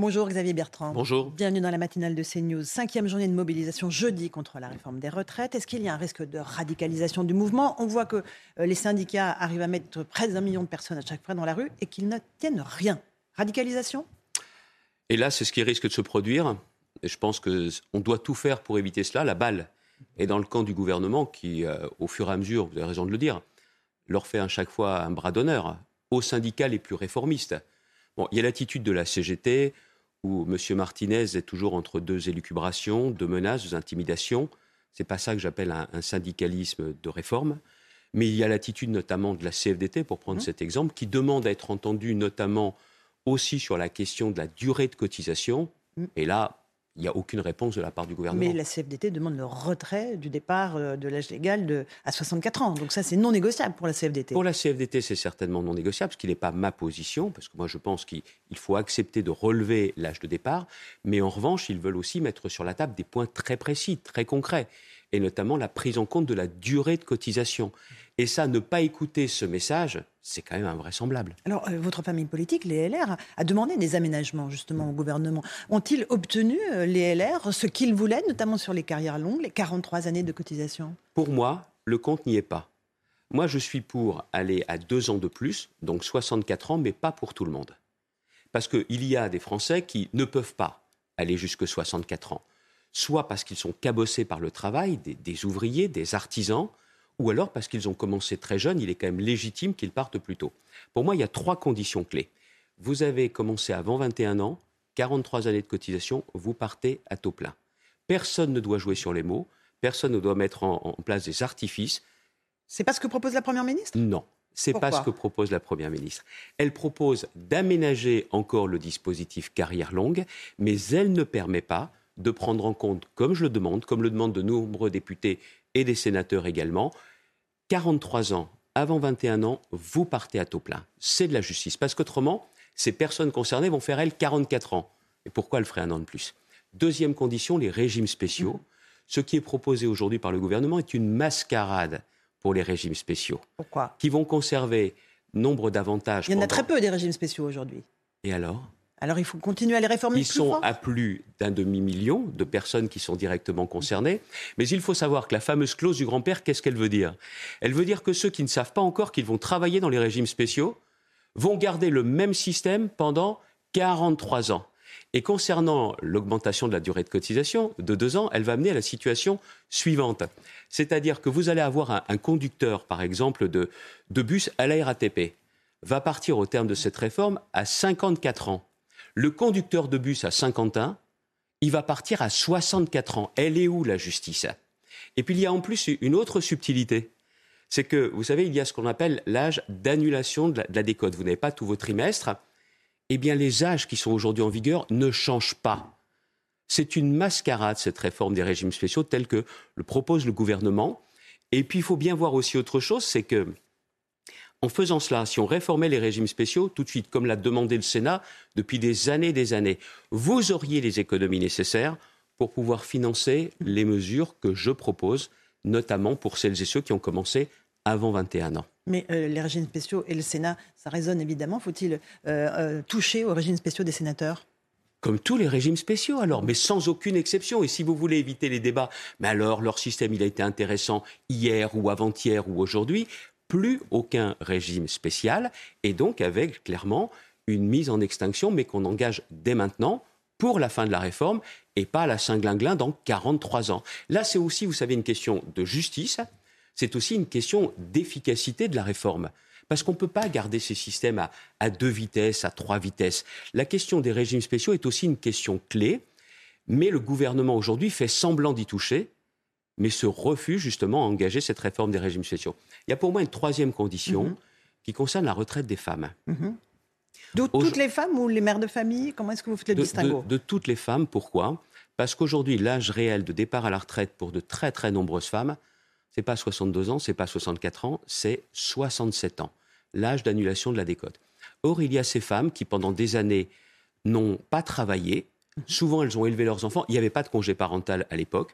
Bonjour Xavier Bertrand. Bonjour. Bienvenue dans la matinale de CNews. Cinquième journée de mobilisation jeudi contre la réforme des retraites. Est-ce qu'il y a un risque de radicalisation du mouvement? On voit que euh, les syndicats arrivent à mettre près d'un million de personnes à chaque fois dans la rue et qu'ils ne tiennent rien. Radicalisation? Et là, c'est ce qui risque de se produire. Et je pense qu'on doit tout faire pour éviter cela. La balle est dans le camp du gouvernement qui, euh, au fur et à mesure, vous avez raison de le dire, leur fait à chaque fois un bras d'honneur aux syndicats les plus réformistes. Bon, il y a l'attitude de la CGT où M. Martinez est toujours entre deux élucubrations, deux menaces, deux intimidations. C'est pas ça que j'appelle un, un, syndicalisme de réforme. Mais il y a l'attitude notamment de la CFDT, pour prendre mmh. cet exemple, qui demande à être entendue notamment aussi sur la question de la durée de cotisation. Mmh. Et là, il n'y a aucune réponse de la part du gouvernement. Mais la CFDT demande le retrait du départ euh, de l'âge légal de, à 64 ans. Donc ça, c'est non négociable pour la CFDT. Pour la CFDT, c'est certainement non négociable, ce qui n'est pas ma position, parce que moi, je pense qu'il faut accepter de relever l'âge de départ. Mais en revanche, ils veulent aussi mettre sur la table des points très précis, très concrets, et notamment la prise en compte de la durée de cotisation. Et ça, ne pas écouter ce message, c'est quand même invraisemblable. Alors, euh, votre famille politique, les LR, a demandé des aménagements justement au gouvernement. Ont-ils obtenu, euh, les LR, ce qu'ils voulaient, notamment sur les carrières longues, les 43 années de cotisation? Pour moi, le compte n'y est pas. Moi, je suis pour aller à deux ans de plus, donc 64 ans, mais pas pour tout le monde. Parce qu'il y a des Français qui ne peuvent pas aller jusque 64 ans. Soit parce qu'ils sont cabossés par le travail, des, des ouvriers, des artisans, ou alors parce qu'ils ont commencé très jeunes, il est quand même légitime qu'ils partent plus tôt. Pour moi, il y a trois conditions clés. Vous avez commencé avant 21 ans, 43 années de cotisation, vous partez à taux plein. Personne ne doit jouer sur les mots, personne ne doit mettre en, en place des artifices. C'est pas ce que propose la Première ministre? Non. C'est pas ce que propose la Première ministre. Elle propose d'aménager encore le dispositif carrière longue, mais elle ne permet pas de prendre en compte, comme je le demande, comme le demandent de nombreux députés et des sénateurs également, 43 ans, avant 21 ans, vous partez à taux plein. C'est de la justice. Parce qu'autrement, ces personnes concernées vont faire, elles, 44 ans. Et pourquoi elles feraient un an de plus? Deuxième condition, les régimes spéciaux. Mmh. Ce qui est proposé aujourd'hui par le gouvernement est une mascarade pour les régimes spéciaux. Pourquoi? Qui vont conserver nombre d'avantages. Il y en a très peu des régimes spéciaux aujourd'hui. Et alors? Alors il faut continuer à les réformer. Ils sont à plus d'un demi-million de personnes qui sont directement concernées. Mais il faut savoir que la fameuse clause du grand-père, qu'est-ce qu'elle veut dire? Elle veut dire que ceux qui ne savent pas encore qu'ils vont travailler dans les régimes spéciaux vont garder le même système pendant 43 ans. Et concernant l'augmentation de la durée de cotisation de deux ans, elle va amener à la situation suivante. C'est-à-dire que vous allez avoir un, un conducteur, par exemple, de, de bus à la RATP, va partir au terme de cette réforme à 54 ans. Le conducteur de bus à Saint-Quentin, il va partir à 64 ans. Elle est où la justice? Et puis il y a en plus une autre subtilité. C'est que, vous savez, il y a ce qu'on appelle l'âge d'annulation de, la décote. Vous n'avez pas tous vos trimestres. Eh bien, les âges qui sont aujourd'hui en vigueur ne changent pas. C'est une mascarade, cette réforme des régimes spéciaux, telle que le propose le gouvernement. Et puis, il faut bien voir aussi autre chose, c'est que en faisant cela, si on réformait les régimes spéciaux, tout de suite, comme l'a demandé le Sénat depuis des années et des années, vous auriez les économies nécessaires pour pouvoir financer les mesures que je propose, notamment pour celles et ceux qui ont commencé avant 21 ans. Mais euh, les régimes spéciaux et le Sénat, ça résonne évidemment. Faut-il euh, euh, toucher aux régimes spéciaux des sénateurs? Comme tous les régimes spéciaux alors, mais sans aucune exception. Et si vous voulez éviter les débats, mais alors leur système il a été intéressant hier ou avant-hier ou aujourd'hui, plus aucun régime spécial, et donc avec clairement une mise en extinction, mais qu'on engage dès maintenant pour la fin de la réforme et pas à la Saint-Glinglin dans 43 ans. Là, c'est aussi, vous savez, une question de justice, c'est aussi une question d'efficacité de la réforme. Parce qu'on ne peut pas garder ces systèmes à, à, deux vitesses, à trois vitesses. La question des régimes spéciaux est aussi une question clé, mais le gouvernement aujourd'hui fait semblant d'y toucher mais se refuse justement à engager cette réforme des régimes spéciaux. Il y a pour moi une troisième condition mm -hmm. qui concerne la retraite des femmes. Mm -hmm. De toutes les femmes ou les mères de famille Comment est-ce que vous faites le distinguo de, toutes les femmes. Pourquoi? Parce qu'aujourd'hui, l'âge réel de départ à la retraite pour de très très nombreuses femmes, c'est pas 62 ans, c'est pas 64 ans, c'est 67 ans, l'âge d'annulation de la décote. Or, il y a ces femmes qui, pendant des années, n'ont pas travaillé. Souvent, elles ont élevé leurs enfants. Il n'y avait pas de congé parental à l'époque.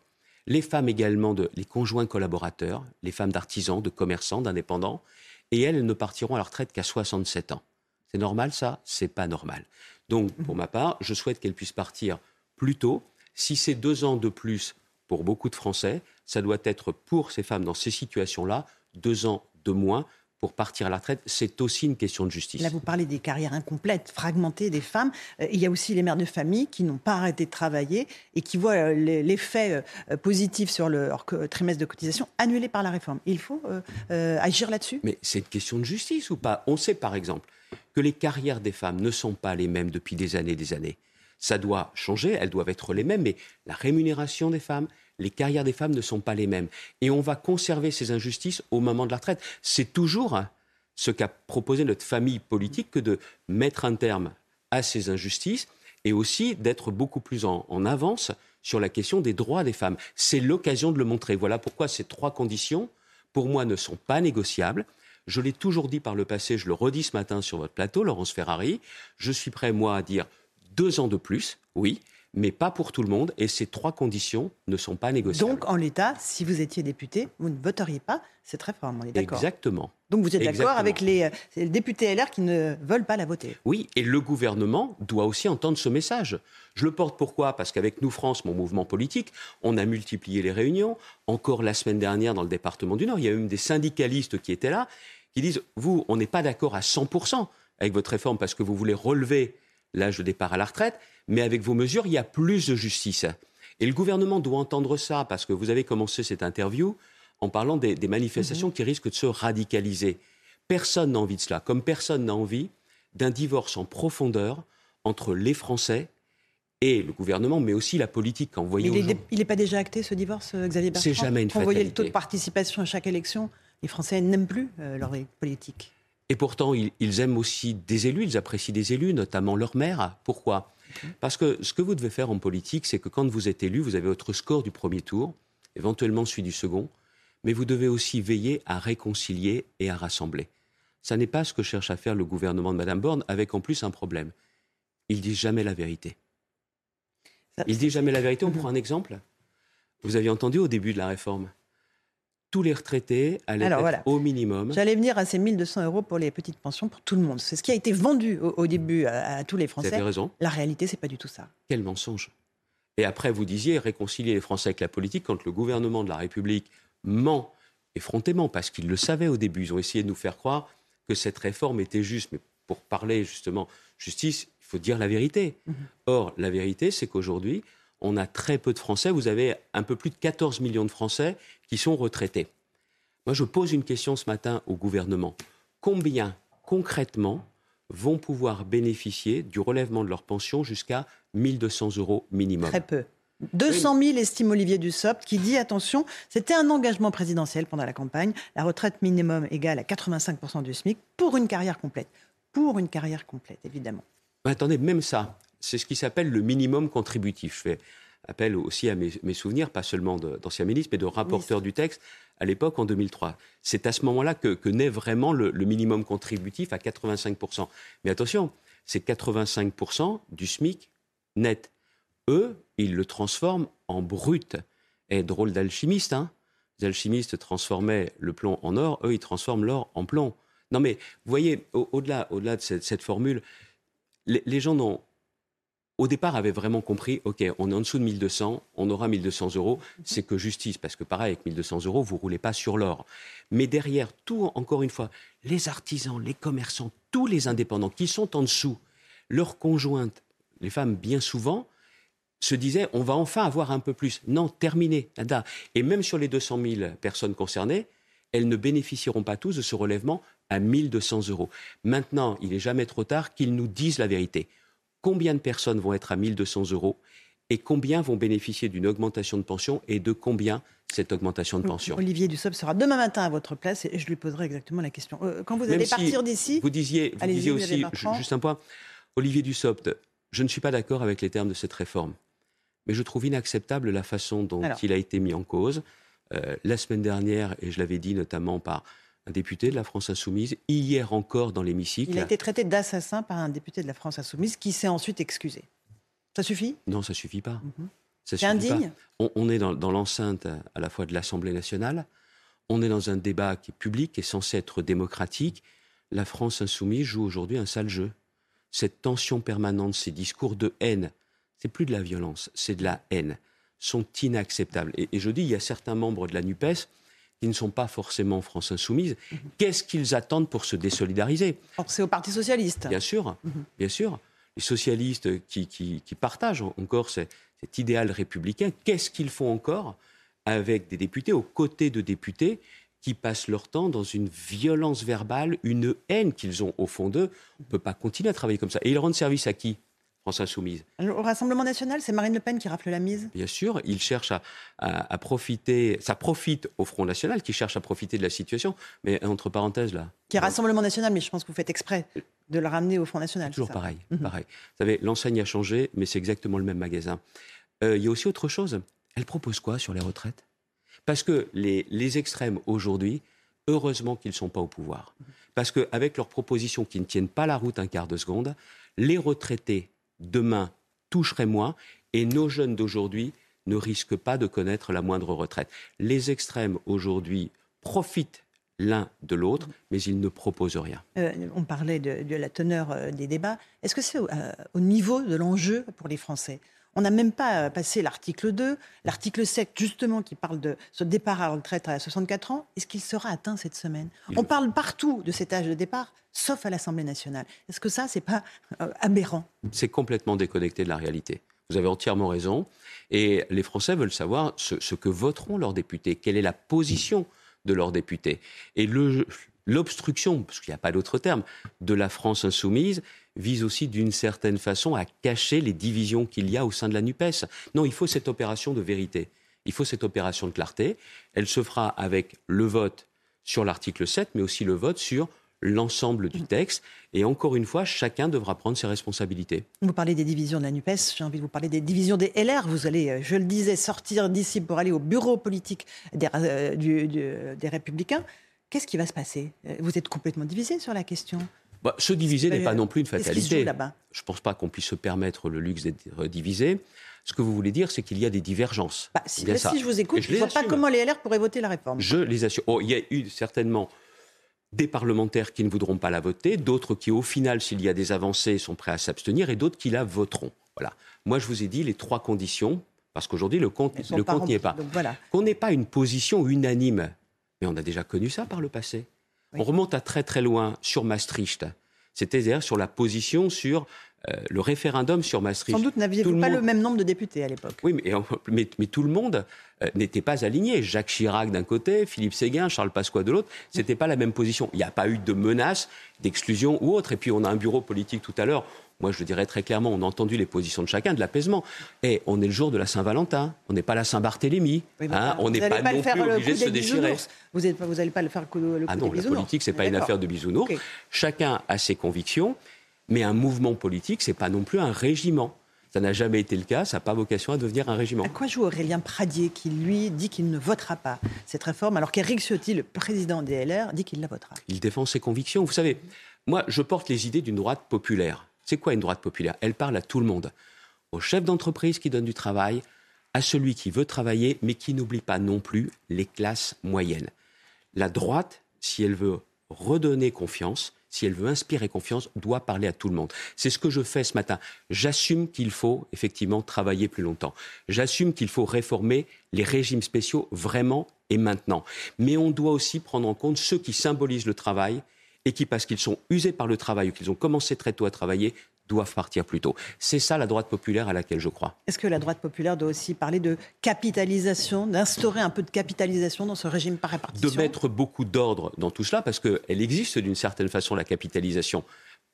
Les femmes également, de, les conjoints collaborateurs, les femmes d'artisans, de commerçants, d'indépendants. Et elles, ne partiront à la retraite qu'à 67 ans. C'est normal ça? C'est pas normal. Donc, pour ma part, je souhaite qu'elles puissent partir plus tôt. Si c'est deux ans de plus pour beaucoup de Français, ça doit être pour ces femmes dans ces situations-là deux ans de moins pour partir à la retraite, c'est aussi une question de justice. Là, vous parlez des carrières incomplètes, fragmentées des femmes. Euh, il y a aussi les mères de famille qui n'ont pas arrêté de travailler et qui voient euh, l'effet euh, positif sur leur trimestre de cotisation annulé par la réforme. Il faut agir là-dessus? Mais c'est une question de justice ou pas? On sait par exemple que les carrières des femmes ne sont pas les mêmes depuis des années et des années. Ça doit changer, elles doivent être les mêmes, mais la rémunération des femmes, les carrières des femmes ne sont pas les mêmes. Et on va conserver ces injustices au moment de la retraite. C'est toujours ce qu'a proposé notre famille politique que de mettre un terme à ces injustices et aussi d'être beaucoup plus en, avance sur la question des droits des femmes. C'est l'occasion de le montrer. Voilà pourquoi ces trois conditions, pour moi, ne sont pas négociables. Je l'ai toujours dit par le passé, je le redis ce matin sur votre plateau, Laurence Ferrari. Je suis prêt, moi, à dire deux ans de plus, oui, mais pas pour tout le monde. Et ces trois conditions ne sont pas négociables. Donc, en l'état, si vous étiez député, vous ne voteriez pas cette réforme. On est d'accord. Exactement. Donc, vous êtes d'accord avec les, euh, les, députés LR qui ne veulent pas la voter. Oui, et le gouvernement doit aussi entendre ce message. Je le porte pourquoi? Parce qu'avec Nous France, mon mouvement politique, on a multiplié les réunions. Encore la semaine dernière, dans le département du Nord, il y a eu des syndicalistes qui étaient là, qui disent Vous, on n'est pas d'accord à 100% avec votre réforme parce que vous voulez relever l'âge de départ à la retraite, mais avec vos mesures, il y a plus de justice. Et le gouvernement doit entendre ça, parce que vous avez commencé cette interview en parlant des, manifestations mhm. qui risquent de se radicaliser. Personne n'a envie de cela, comme personne n'a envie d'un divorce en profondeur entre les Français et le gouvernement, mais aussi la politique. Il n'est pas déjà acté ce divorce, euh, Xavier Bertrand C'est jamais une fatalité. Vous voyez le taux de participation à chaque élection, les Français n'aiment plus euh, leur politique. Et pourtant, ils, aiment aussi des élus, ils apprécient des élus, notamment leur maire. Pourquoi? Parce que ce que vous devez faire en politique, c'est que quand vous êtes élu, vous avez votre score du premier tour, éventuellement celui du second, mais vous devez aussi veiller à réconcilier et à rassembler. Ça n'est pas ce que cherche à faire le gouvernement de Mme Borne, avec en plus un problème. Il dit jamais la vérité. Il dit jamais la vérité. On prend un exemple. Vous aviez entendu au début de la réforme? Tous les retraités allaient être au minimum. J'allais venir à ces 1200 euros pour les petites pensions pour tout le monde. C'est ce qui a été vendu au, début à, tous les Français. Vous avez raison. La réalité, c'est pas du tout ça. Quel mensonge. Et après, vous disiez réconcilier les Français avec la politique quand le gouvernement de la République ment effrontément, parce qu'ils le savaient au début. Ils ont essayé de nous faire croire que cette réforme était juste. Mais pour parler justement justice, il faut dire la vérité. Mhm. Or, la vérité, c'est qu'aujourd'hui, on a très peu de Français. Vous avez un peu plus de 14 millions de Français qui sont retraités. Moi, je pose une question ce matin au gouvernement. Combien, concrètement, vont pouvoir bénéficier du relèvement de leur pension jusqu'à 1200 euros minimum? Très peu. 200 000 estime Olivier Dussopt qui dit attention, c'était un engagement présidentiel pendant la campagne, la retraite minimum égale à 85% du SMIC pour une carrière complète. Pour une carrière complète, évidemment. Mais attendez, même ça, c'est ce qui s'appelle le minimum contributif. Je fais appel aussi à mes, souvenirs, pas seulement d'anciens ministres, mais de rapporteurs du texte à l'époque en 2003. C'est à ce moment-là que, naît vraiment le, minimum contributif à 85%. Mais attention, c'est 85% du SMIC net. Eux, ils le transforment en brut. Et drôle d'alchimiste, hein Les alchimistes transformaient le plomb en or, eux, ils transforment l'or en plomb. Non mais, vous voyez, au-delà au -delà de cette, formule, les, les gens n'ont au départ, avait vraiment compris, OK, on est en dessous de 1200, on aura 1200 euros, c'est que justice, parce que pareil, avec 1200 euros, vous roulez pas sur l'or. Mais derrière tout, encore une fois, les artisans, les commerçants, tous les indépendants qui sont en dessous, leurs conjointes, les femmes bien souvent, se disaient, on va enfin avoir un peu plus. Non, terminé, nada. Et même sur les 200 000 personnes concernées, elles ne bénéficieront pas tous de ce relèvement à 1200 euros. Maintenant, il n'est jamais trop tard qu'ils nous disent la vérité combien de personnes vont être à 1200 euros et combien vont bénéficier d'une augmentation de pension et de combien cette augmentation de pension. Olivier Dussopt sera demain matin à votre place et je lui poserai exactement la question. Euh, quand vous allez partir d'ici, vous disiez, vous disiez aussi, juste un point, Olivier Dussopt, je ne suis pas d'accord avec les termes de cette réforme, mais je trouve inacceptable la façon dont il a été mis en cause. Euh, la semaine dernière, et je l'avais dit notamment par un député de la France Insoumise, hier encore dans l'hémicycle. Il a été traité d'assassin par un député de la France Insoumise qui s'est ensuite excusé. Ça suffit? Non, ça suffit pas. Mhm. C'est indigne? On, est dans, l'enceinte à la fois de l'Assemblée nationale, on est dans un débat qui est public, qui est censé être démocratique. La France insoumise joue aujourd'hui un sale jeu. Cette tension permanente, ces discours de haine, c'est plus de la violence, c'est de la haine, sont inacceptables. Et, et, je dis, il y a certains membres de la NUPES qui ne sont pas forcément France insoumise. Mhm. Qu'est-ce qu'ils attendent pour se désolidariser? C'est au Parti socialiste. Bien sûr, mhm. bien sûr. Les socialistes qui, partagent encore cet idéal républicain, qu'est-ce qu'ils font encore avec des députés, aux côtés de députés qui passent leur temps dans une violence verbale, une haine qu'ils ont au fond d'eux? On ne peut pas continuer à travailler comme ça. Et ils rendent service à qui? France Insoumise. Au Rassemblement national, c'est Marine Le Pen qui rafle la mise Bien sûr, il cherche à, profiter, ça profite au Front National qui cherche à profiter de la situation, mais entre parenthèses là. Qui est Rassemblement national, mais je pense que vous faites exprès de le ramener au Front National. Toujours pareil, mhm. pareil. Vous savez, l'enseigne a changé, mais c'est exactement le même magasin. Euh, il y a aussi autre chose. Elle propose quoi sur les retraites? Parce que les, les extrêmes aujourd'hui, heureusement qu'ils ne sont pas au pouvoir. Parce qu'avec leurs propositions qui ne tiennent pas la route un quart de seconde, les retraités demain toucherait moins et nos jeunes d'aujourd'hui ne risquent pas de connaître la moindre retraite. Les extrêmes aujourd'hui profitent l'un de l'autre, mais ils ne proposent rien. Euh, on parlait de, la teneur euh, des débats. Est-ce que c'est euh, au, niveau de l'enjeu pour les Français? On n'a même pas passé l'article 2, l'article 7 justement qui parle de ce départ à retraite à 64 ans. Est-ce qu'il sera atteint cette semaine? On parle partout de cet âge de départ, sauf à l'Assemblée nationale. Est-ce que ça, c'est pas euh, aberrant? C'est complètement déconnecté de la réalité. Vous avez entièrement raison. Et les Français veulent savoir ce, ce que voteront leurs députés, quelle est la position de leurs députés? Et l'obstruction, parce qu'il n'y a pas d'autre terme, de la France insoumise vise aussi d'une certaine façon à cacher les divisions qu'il y a au sein de la NUPES. Non, il faut cette opération de vérité. Il faut cette opération de clarté. Elle se fera avec le vote sur l'article 7, mais aussi le vote sur l'ensemble du texte. Et encore une fois, chacun devra prendre ses responsabilités. Vous parlez des divisions de la NUPES, j'ai envie de vous parler des divisions des LR. Vous allez, euh, je le disais, sortir d'ici pour aller au bureau politique des, euh, des Républicains. Qu'est-ce qui va se passer? Euh, Vous êtes complètement divisé sur la question bah, se diviser n'est pas non plus une fatalité. Je ne pense pas qu'on puisse se permettre le luxe d'être divisé. Ce que vous voulez dire, c'est qu'il y a des divergences. Bah, si, je vous écoute, je ne vois pas comment les LR pourraient voter la réforme. Je les assure. Oh, il y a eu certainement des parlementaires qui ne voudront pas la voter, d'autres qui, au final, s'il y a des avancées, sont prêts à s'abstenir, et d'autres qui la voteront. Voilà. Moi, je vous ai dit les trois conditions, parce qu'aujourd'hui, le compte, le compte n'y est pas. Voilà. Qu'on n'ait pas une position unanime, mais on a déjà connu ça par le passé. On remonte à très très loin sur Maastricht. C'était d'ailleurs sur la position sur euh, le référendum sur Maastricht. Sans doute n'aviez-vous pas le même nombre de députés à l'époque. Oui, mais, mais, tout le monde euh, n'était pas aligné. Jacques Chirac d'un côté, Philippe Séguin, Charles Pasqua de l'autre. C'était pas la même position. Il n'y a pas eu de menace d'exclusion ou autre. Et puis on a un bureau politique tout à l'heure moi, je le dirais très clairement, on a entendu les positions de chacun, de l'apaisement. Et on est le jour de la Saint-Valentin, on n'est pas la Saint-Barthélemy, hein, on n'est pas, non plus obligé de se déchirer. Vous n'allez pas le faire le, le Ah non, la politique, c'est pas une affaire de bisounours. Chacun a ses convictions, mais un mouvement politique, c'est pas non plus un régiment. Ça n'a jamais été le cas, ça n'a pas vocation à devenir un régiment. À quoi joue Aurélien Pradier qui, lui, dit qu'il ne votera pas cette réforme, alors qu'Éric Ciotti, le président des LR, dit qu'il la votera? Il défend ses convictions. Vous savez, moi, je porte les idées d'une droite populaire. C'est quoi une droite populaire? Elle parle à tout le monde. Au chef d'entreprise qui donne du travail, à celui qui veut travailler, mais qui n'oublie pas non plus les classes moyennes. La droite, si elle veut redonner confiance, si elle veut inspirer confiance, doit parler à tout le monde. C'est ce que je fais ce matin. J'assume qu'il faut effectivement travailler plus longtemps. J'assume qu'il faut réformer les régimes spéciaux vraiment et maintenant. Mais on doit aussi prendre en compte ceux qui symbolisent le travail et qui, parce qu'ils sont usés par le travail ou qu'ils ont commencé très tôt à travailler, doivent partir plus tôt. C'est ça la droite populaire à laquelle je crois. Est-ce que la droite populaire doit aussi parler de capitalisation, d'instaurer un peu de capitalisation dans ce régime par répartition? De mettre beaucoup d'ordre dans tout cela, parce qu'elle existe d'une certaine façon, la capitalisation.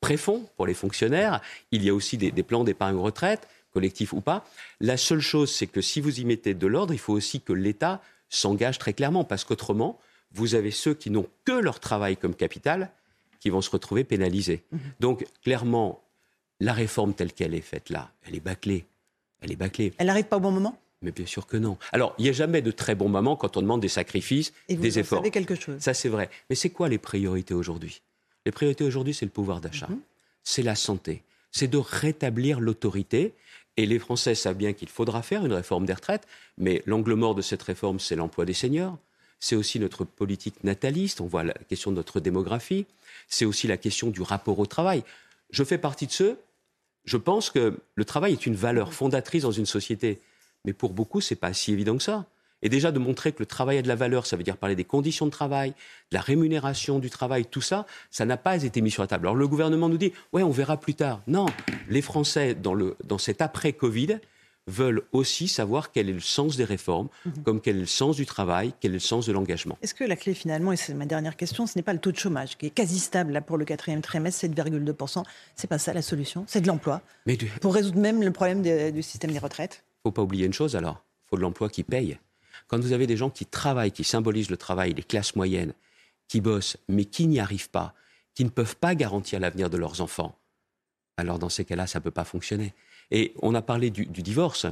Préfond pour les fonctionnaires, il y a aussi des, des plans d'épargne retraite, collectif ou pas. La seule chose, c'est que si vous y mettez de l'ordre, il faut aussi que l'État s'engage très clairement, parce qu'autrement, vous avez ceux qui n'ont que leur travail comme capital qui vont se retrouver pénalisés. Mmh. Donc, clairement, la réforme telle qu'elle est faite là, elle est bâclée. Elle est bâclée. Elle n'arrive pas au bon moment? Mais bien sûr que non. Alors, il n'y a jamais de très bons moments quand on demande des sacrifices, Et vous des efforts. Savez quelque chose? Ça, c'est vrai. Mais c'est quoi les priorités aujourd'hui? Les priorités aujourd'hui, c'est le pouvoir d'achat, mmh. c'est la santé, c'est de rétablir l'autorité. Et les Français savent bien qu'il faudra faire une réforme des retraites, mais l'angle mort de cette réforme, c'est l'emploi des seniors. C'est aussi notre politique nataliste, on voit la question de notre démographie. C'est aussi la question du rapport au travail. Je fais partie de ceux, je pense que le travail est une valeur fondatrice dans une société. Mais pour beaucoup, ce n'est pas si évident que ça. Et déjà de montrer que le travail a de la valeur, ça veut dire parler des conditions de travail, de la rémunération du travail, tout ça, ça n'a pas été mis sur la table. Alors le gouvernement nous dit, ouais, on verra plus tard. Non, les Français, dans, le, dans cet après-Covid, veulent aussi savoir quel est le sens des réformes, mhm. comme quel est le sens du travail, quel est le sens de l'engagement. Est-ce que la clé finalement, et c'est ma dernière question, ce n'est pas le taux de chômage qui est quasi stable là, pour le quatrième trimestre, 7,2%. C'est pas ça la solution, c'est de l'emploi? Pour résoudre même le problème du système des retraites? Faut pas oublier une chose alors, il faut de l'emploi qui paye. Quand vous avez des gens qui travaillent, qui symbolisent le travail, les classes moyennes, qui bossent, mais qui n'y arrivent pas, qui ne peuvent pas garantir l'avenir de leurs enfants, alors dans ces cas-là, ça ne peut pas fonctionner. Et on a parlé du, divorce,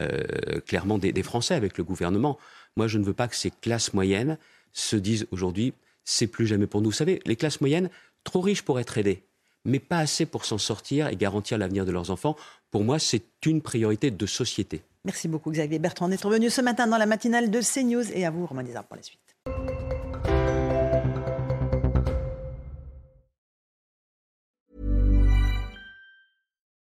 euh, clairement des, Français avec le gouvernement. Moi, je ne veux pas que ces classes moyennes se disent aujourd'hui, c'est plus jamais pour nous. Vous savez, les classes moyennes, trop riches pour être aidées, mais pas assez pour s'en sortir et garantir l'avenir de leurs enfants. Pour moi, c'est une priorité de société. Merci beaucoup Xavier Bertrand d'être venu ce matin dans la matinale de CNews et à vous Romain pour la suite.